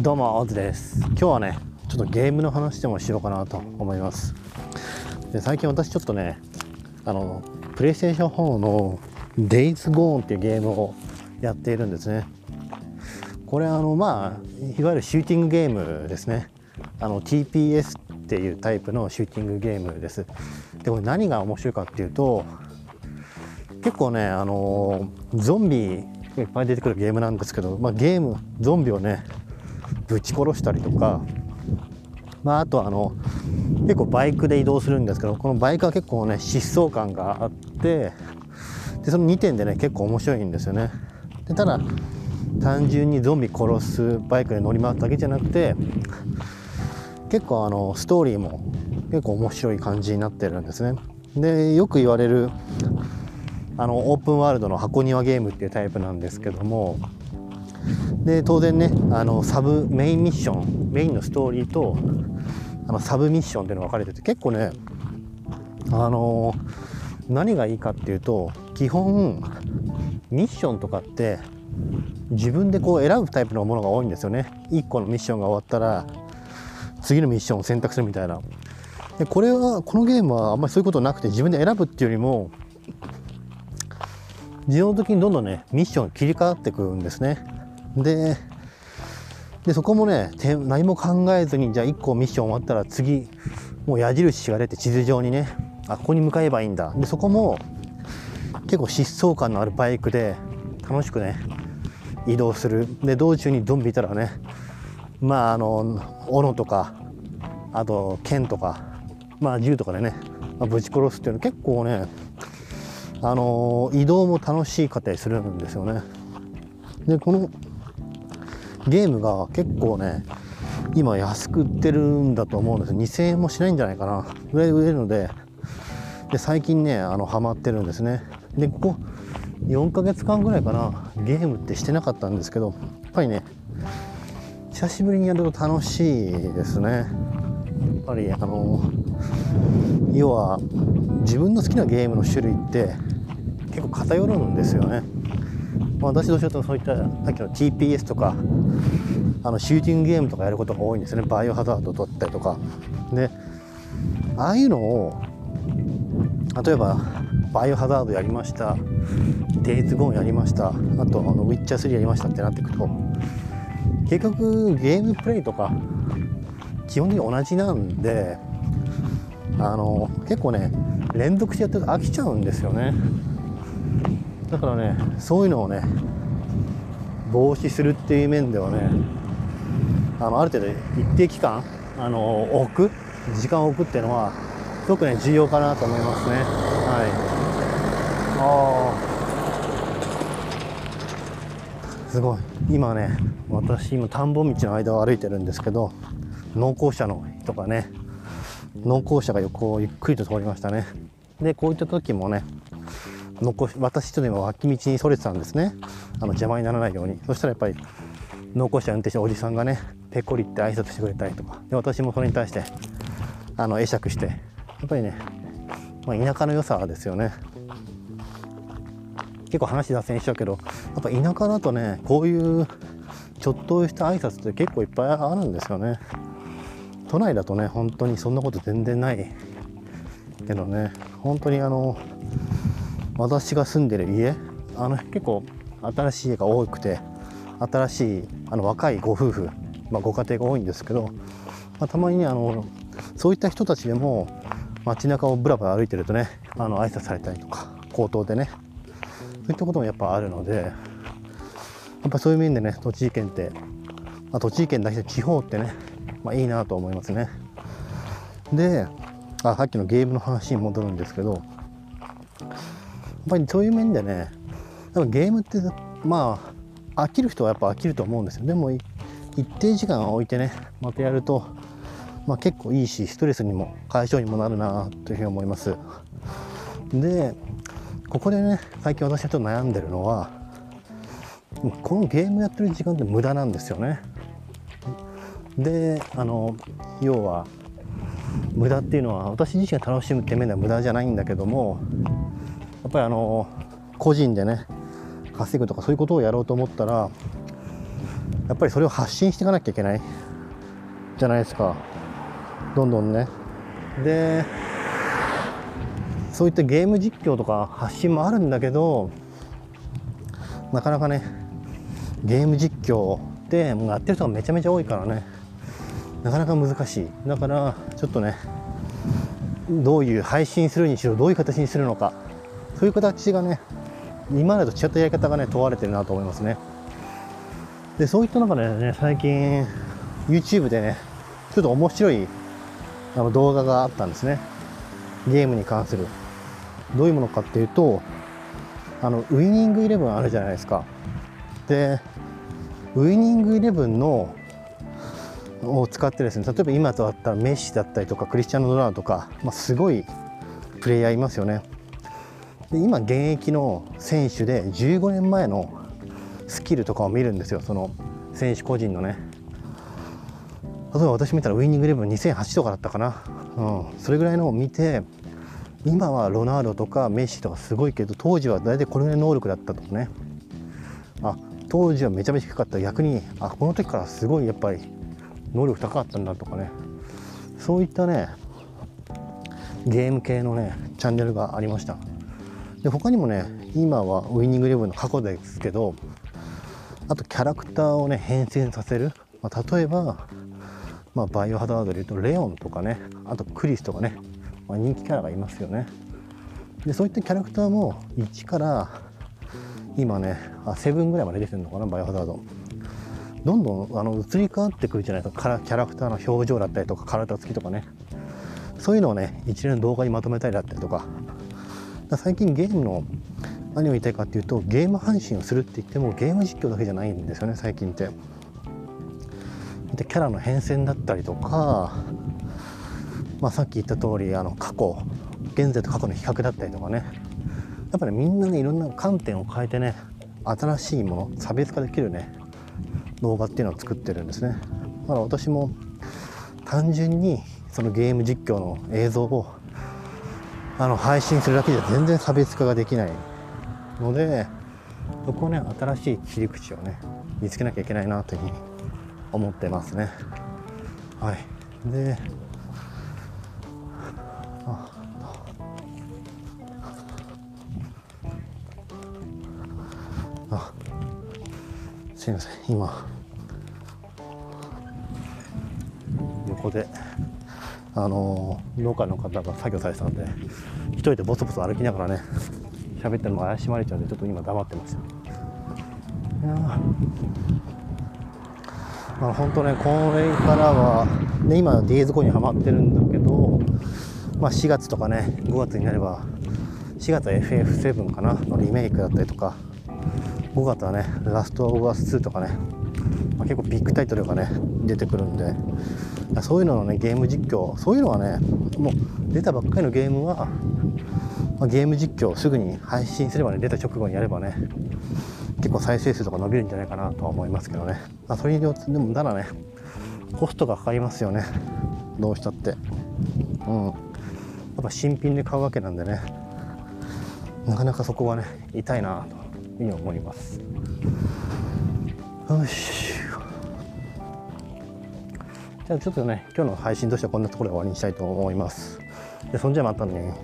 どうもオズです。今日はねちょっとゲームの話でもしようかなと思います。で最近私ちょっとねあのプレイステーション4の Days Gone っていうゲームをやっているんですね。これあのまあいわゆるシューティングゲームですね。あの TPS っていうタイプのシューティングゲームです。でこれ何が面白いかっていうと結構ねあのゾンビいっぱい出てくるゲームなんですけど、まあ、ゲームゾンビをねぶち殺したりとか、まあ、あとあの結構バイクで移動するんですけどこのバイクは結構ね疾走感があってでその2点でね結構面白いんですよね。でただ単純にゾンビ殺すバイクで乗り回すだけじゃなくて結構あのストーリーも結構面白い感じになってるんですね。でよく言われるあのオープンワールドの箱庭ゲームっていうタイプなんですけどもで当然ねあのサブメインミッションメインのストーリーとあのサブミッションっていうのが分かれてて結構ねあの何がいいかっていうと基本ミッションとかって自分でこう選ぶタイプのものが多いんですよね。1個のミッションが終わったら次のミッションを選択するみたいな。でこれはこのゲームはあんまりそういうことなくて自分で選ぶっていうよりも自動的にどんどんねミッション切り替わってくるんですね。ででそこもね何も考えずにじゃあ1個ミッション終わったら次もう矢印が出て地図上にねあここに向かえばいいんだ。でそこも結構疾走感のあるバイクで楽しくね移動する。で道中にゾンビいたらねまああの斧とかあと剣とかまあ銃とかでね、まあ、ぶち殺すっていうの結構ねあの移動も楽しかったりするんですよね。でこのゲームが結構ね今安く売ってるんだと思うんです。2000円もしないんじゃないかな。ぐらい売れるのでで最近ねあのハマってるんですね。でここ4ヶ月間ぐらいかなゲームってしてなかったんですけどやっぱりね久しぶりにやると楽しいですね。やっぱりあの要は自分の好きなゲームの種類って結構偏るんですよね。まあ、私どうしようとそういったさっきの TPS とかあのシューティングゲームとかやることが多いんですね。バイオハザードを取ったりとか。でああいうのを例えばバイオハザードやりました。デイズゴーンやりました。あとあのウィッチャー3やりましたってなっていくと結局ゲームプレイとか基本的に同じなんであの結構ね連続してやってると飽きちゃうんですよね。だからねそういうのをね防止するっていう面ではねあのある程度一定期間あの置く時間を置くっていうのはすごくね重要かなと思いますね。はい。ああすごい。今ね私今田んぼ道の間を歩いてるんですけど農耕車の人がね農耕車が横をゆっくりと通りましたね。でこういった時もね残私とでも脇道にそれてたんですね。あの邪魔にならないように。そしたらやっぱり農耕車運転しておじさんがねペコリって挨拶してくれたりとか。で私もそれに対してあの会釈して。やっぱりね、まあ、田舎の良さですよね。結構話脱線しちゃうけどやっぱ田舎だとねこういうちょっとした挨拶って結構いっぱいあるんですよね。都内だとね本当にそんなこと全然ないけどね。本当にあの私が住んでる家あの結構新しい家が多くて新しいあの若いご夫婦、まあ、ご家庭が多いんですけど、まあ、たまにねあのそういった人たちでも街中をぶらぶら歩いてるとねあの挨拶されたりとか口頭でねそういったこともやっぱあるのでやっぱそういう面でね栃木県って、まあ、栃木県だけで地方ってね、まあ、いいなと思いますね。であさっきのゲームの話に戻るんですけどぱりそういう面でねゲームってまあ飽きる人はやっぱ飽きると思うんですよ。でも一定時間置いてねまたやると、まあ、結構いいしストレスにも解消にもなるなというふうに思います。でここでね最近私がちょっと悩んでるのはこのゲームやってる時間って無駄なんですよね。であの要は無駄っていうのは私自身が楽しむって面では無駄じゃないんだけどもっぱりあの個人でね稼ぐとかそういうことをやろうと思ったらやっぱりそれを発信していかなきゃいけない。じゃないですか。どんどんね。でそういったゲーム実況とか発信もあるんだけどなかなかねゲーム実況ってやってる人がめちゃめちゃ多いからね。なかなか難しい。だからちょっとねどういう配信するにしろどういう形にするのか。そういう形がね今までと違ったやり方がね問われてるなと思いますね。でそういった中でね最近 YouTube でねちょっと面白いあの動画があったんですね。ゲームに関する。どういうものかっていうとあのウイニングイレブンあるじゃないですか。でウイニングイレブンのを使ってですね例えば今とあったらメッシだったりとかクリスチャン・ドラウンとか、まあ、すごいプレイヤーいますよね。で今現役の選手で15年前のスキルとかを見るんですよその選手個人のね。例えば私見たらウイニングイレブン2008とかだったかな、うん、それぐらいのを見て今はロナウドとかメッシとかすごいけど当時は大体これぐらい能力だったとかね。あ当時はめちゃめちゃ低かった。逆にあこの時からすごいやっぱり能力高かったんだとかね。そういったねゲーム系のねチャンネルがありました。で他にもね今はウイニングイレブンの過去ですけどあとキャラクターをね変遷させる、まあ、例えば、まあ、バイオハザードでいうとレオンとかねあとクリスとかね、まあ、人気キャラがいますよね。でそういったキャラクターも1から今ねあ7ぐらいまで出てるのかなバイオハザード。どんどんあの移り変わってくるじゃないですか。キャラクターの表情だったりとか体つきとかね。そういうのをね一連の動画にまとめたりだったりとか。最近ゲームの何を言いたいかっていうとゲーム配信をするって言ってもゲーム実況だけじゃないんですよね最近って。でキャラの変遷だったりとか、まあ、さっき言った通りあの過去現在と過去の比較だったりとかね。やっぱり、みんなねいろんな観点を変えてね新しいもの差別化できるね動画っていうのを作ってるんですね。だから私も単純にそのゲーム実況の映像をあの配信するだけじゃ全然差別化ができないのでそこをね新しい切り口をね見つけなきゃいけないなというふうに思ってますね。はい。でああすいません。今横であの農家の方が作業されてたんで一人でボソボソ歩きながらね喋ってるのも怪しまれちゃうんでちょっと今黙ってました。いやまあ本当ねこれからは、ね、今ディーズコにはまってるんだけど、まあ、4月とかね5月になれば4月は FF7 かなのリメイクだったりとか5月はねラストオブアス2とかね、結構ビッグタイトルがね出てくるんでそういうののねゲーム実況そういうのはねもう出たばっかりのゲームは、ゲーム実況すぐに配信すればね出た直後にやればね結構再生数とか伸びるんじゃないかなとは思いますけどね、まあ、それによってでもただねコストがかかりますよね。どうしたって。うん。やっぱ新品で買うわけなんでねなかなかそこはね痛いなというふうに思います。よし。じゃあちょっとね今日の配信としてはこんなところで終わりにしたいと思います。でそんじゃまたね。